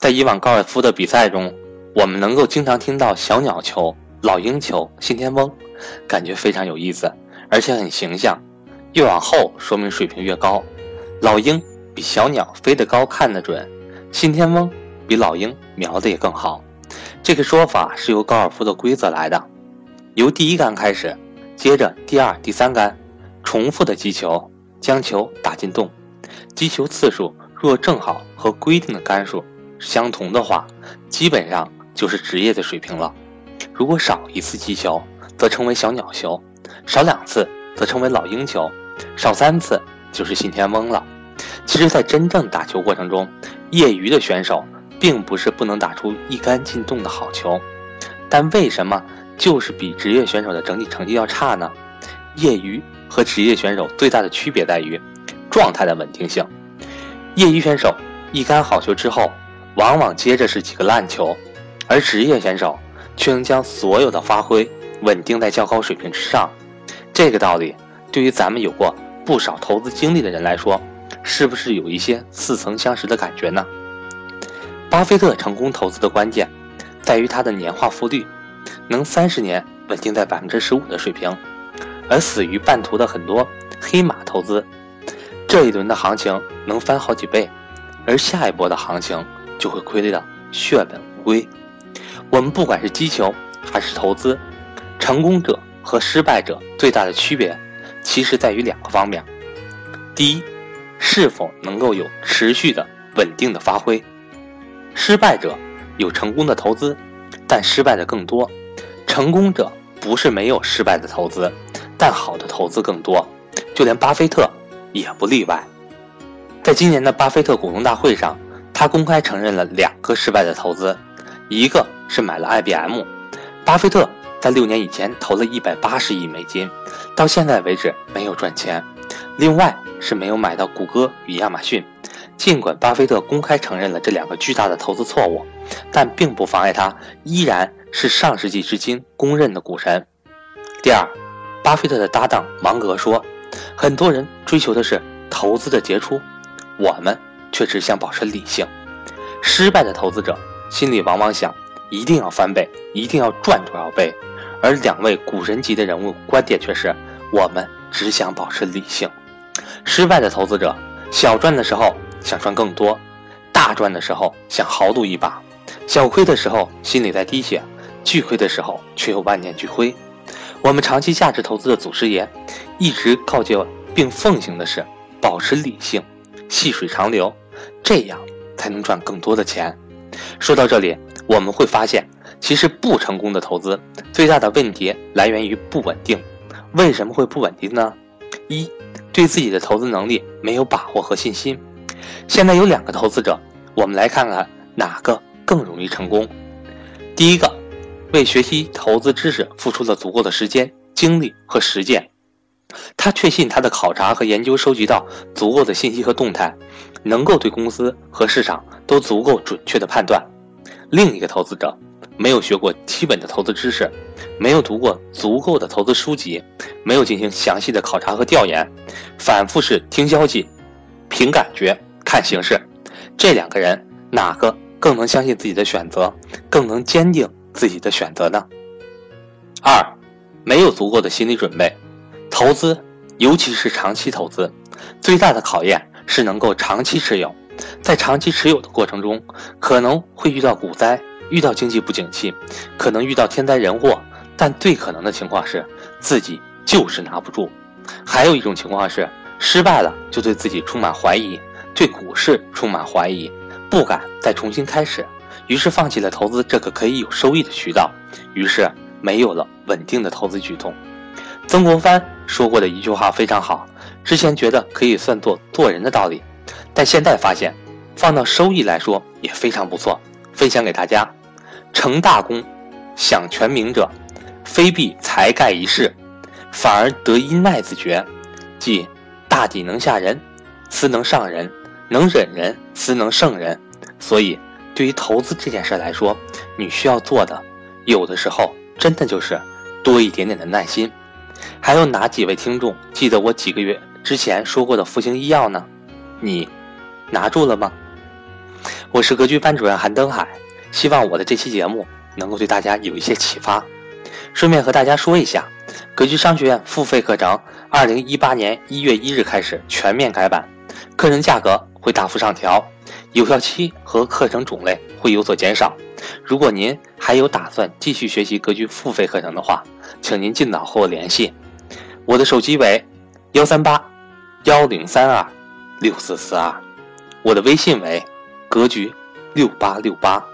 在以往高尔夫的比赛中，我们能够经常听到小鸟球、老鹰球、信天翁，感觉非常有意思，而且很形象。越往后说明水平越高，老鹰比小鸟飞得高看得准，信天翁比老鹰瞄得也更好。这个说法是由高尔夫的规则来的，由第一杆开始，接着第二、第三杆，重复的击球，将球打进洞，击球次数若正好和规定的杆数相同的话，基本上。就是职业的水平了。如果少一次击球，则称为小鸟球；少两次，则称为老鹰球；少三次，就是信天翁了。其实，在真正打球过程中，业余的选手并不是不能打出一杆进洞的好球，但为什么就是比职业选手的整体成绩要差呢？业余和职业选手最大的区别在于状态的稳定性。业余选手一杆好球之后，往往接着是几个烂球。而职业选手却能将所有的发挥稳定在较高水平之上，这个道理对于咱们有过不少投资经历的人来说，是不是有一些似曾相识的感觉呢？巴菲特成功投资的关键在于他的年化复率能三十年稳定在百分之十五的水平，而死于半途的很多黑马投资，这一轮的行情能翻好几倍，而下一波的行情就会亏得血本无归。我们不管是击球还是投资，成功者和失败者最大的区别，其实在于两个方面：第一，是否能够有持续的稳定的发挥。失败者有成功的投资，但失败的更多；成功者不是没有失败的投资，但好的投资更多。就连巴菲特也不例外。在今年的巴菲特股东大会上，他公开承认了两个失败的投资。一个是买了 IBM，巴菲特在六年以前投了一百八十亿美金，到现在为止没有赚钱。另外是没有买到谷歌与亚马逊。尽管巴菲特公开承认了这两个巨大的投资错误，但并不妨碍他依然是上世纪至今公认的股神。第二，巴菲特的搭档芒格说：“很多人追求的是投资的杰出，我们却只想保持理性。失败的投资者。”心里往往想，一定要翻倍，一定要赚多少倍，而两位股神级的人物观点却是：我们只想保持理性。失败的投资者，小赚的时候想赚更多，大赚的时候想豪赌一把，小亏的时候心里在滴血，巨亏的时候却又万念俱灰。我们长期价值投资的祖师爷，一直告诫并奉行的是：保持理性，细水长流，这样才能赚更多的钱。说到这里，我们会发现，其实不成功的投资最大的问题来源于不稳定。为什么会不稳定呢？一，对自己的投资能力没有把握和信心。现在有两个投资者，我们来看看哪个更容易成功。第一个，为学习投资知识付出了足够的时间、精力和实践，他确信他的考察和研究收集到足够的信息和动态，能够对公司和市场。都足够准确的判断。另一个投资者没有学过基本的投资知识，没有读过足够的投资书籍，没有进行详细的考察和调研，反复是听消息、凭感觉、看形势。这两个人哪个更能相信自己的选择，更能坚定自己的选择呢？二，没有足够的心理准备。投资，尤其是长期投资，最大的考验是能够长期持有。在长期持有的过程中，可能会遇到股灾，遇到经济不景气，可能遇到天灾人祸，但最可能的情况是自己就是拿不住。还有一种情况是失败了，就对自己充满怀疑，对股市充满怀疑，不敢再重新开始，于是放弃了投资这个可以有收益的渠道，于是没有了稳定的投资举动。曾国藩说过的一句话非常好，之前觉得可以算作做人的道理。但现在发现，放到收益来说也非常不错，分享给大家。成大功、享全名者，非必才盖一世，反而得一耐字诀，即大抵能下人，斯能上人；能忍人，斯能胜人。所以，对于投资这件事来说，你需要做的，有的时候真的就是多一点点的耐心。还有哪几位听众记得我几个月之前说过的复兴医药呢？你。拿住了吗？我是格局班主任韩登海，希望我的这期节目能够对大家有一些启发。顺便和大家说一下，格局商学院付费课程，二零一八年一月一日开始全面改版，课程价格会大幅上调，有效期和课程种类会有所减少。如果您还有打算继续学习格局付费课程的话，请您尽早和我联系。我的手机为幺三八幺零三二六四四二，我的微信为格局六八六八。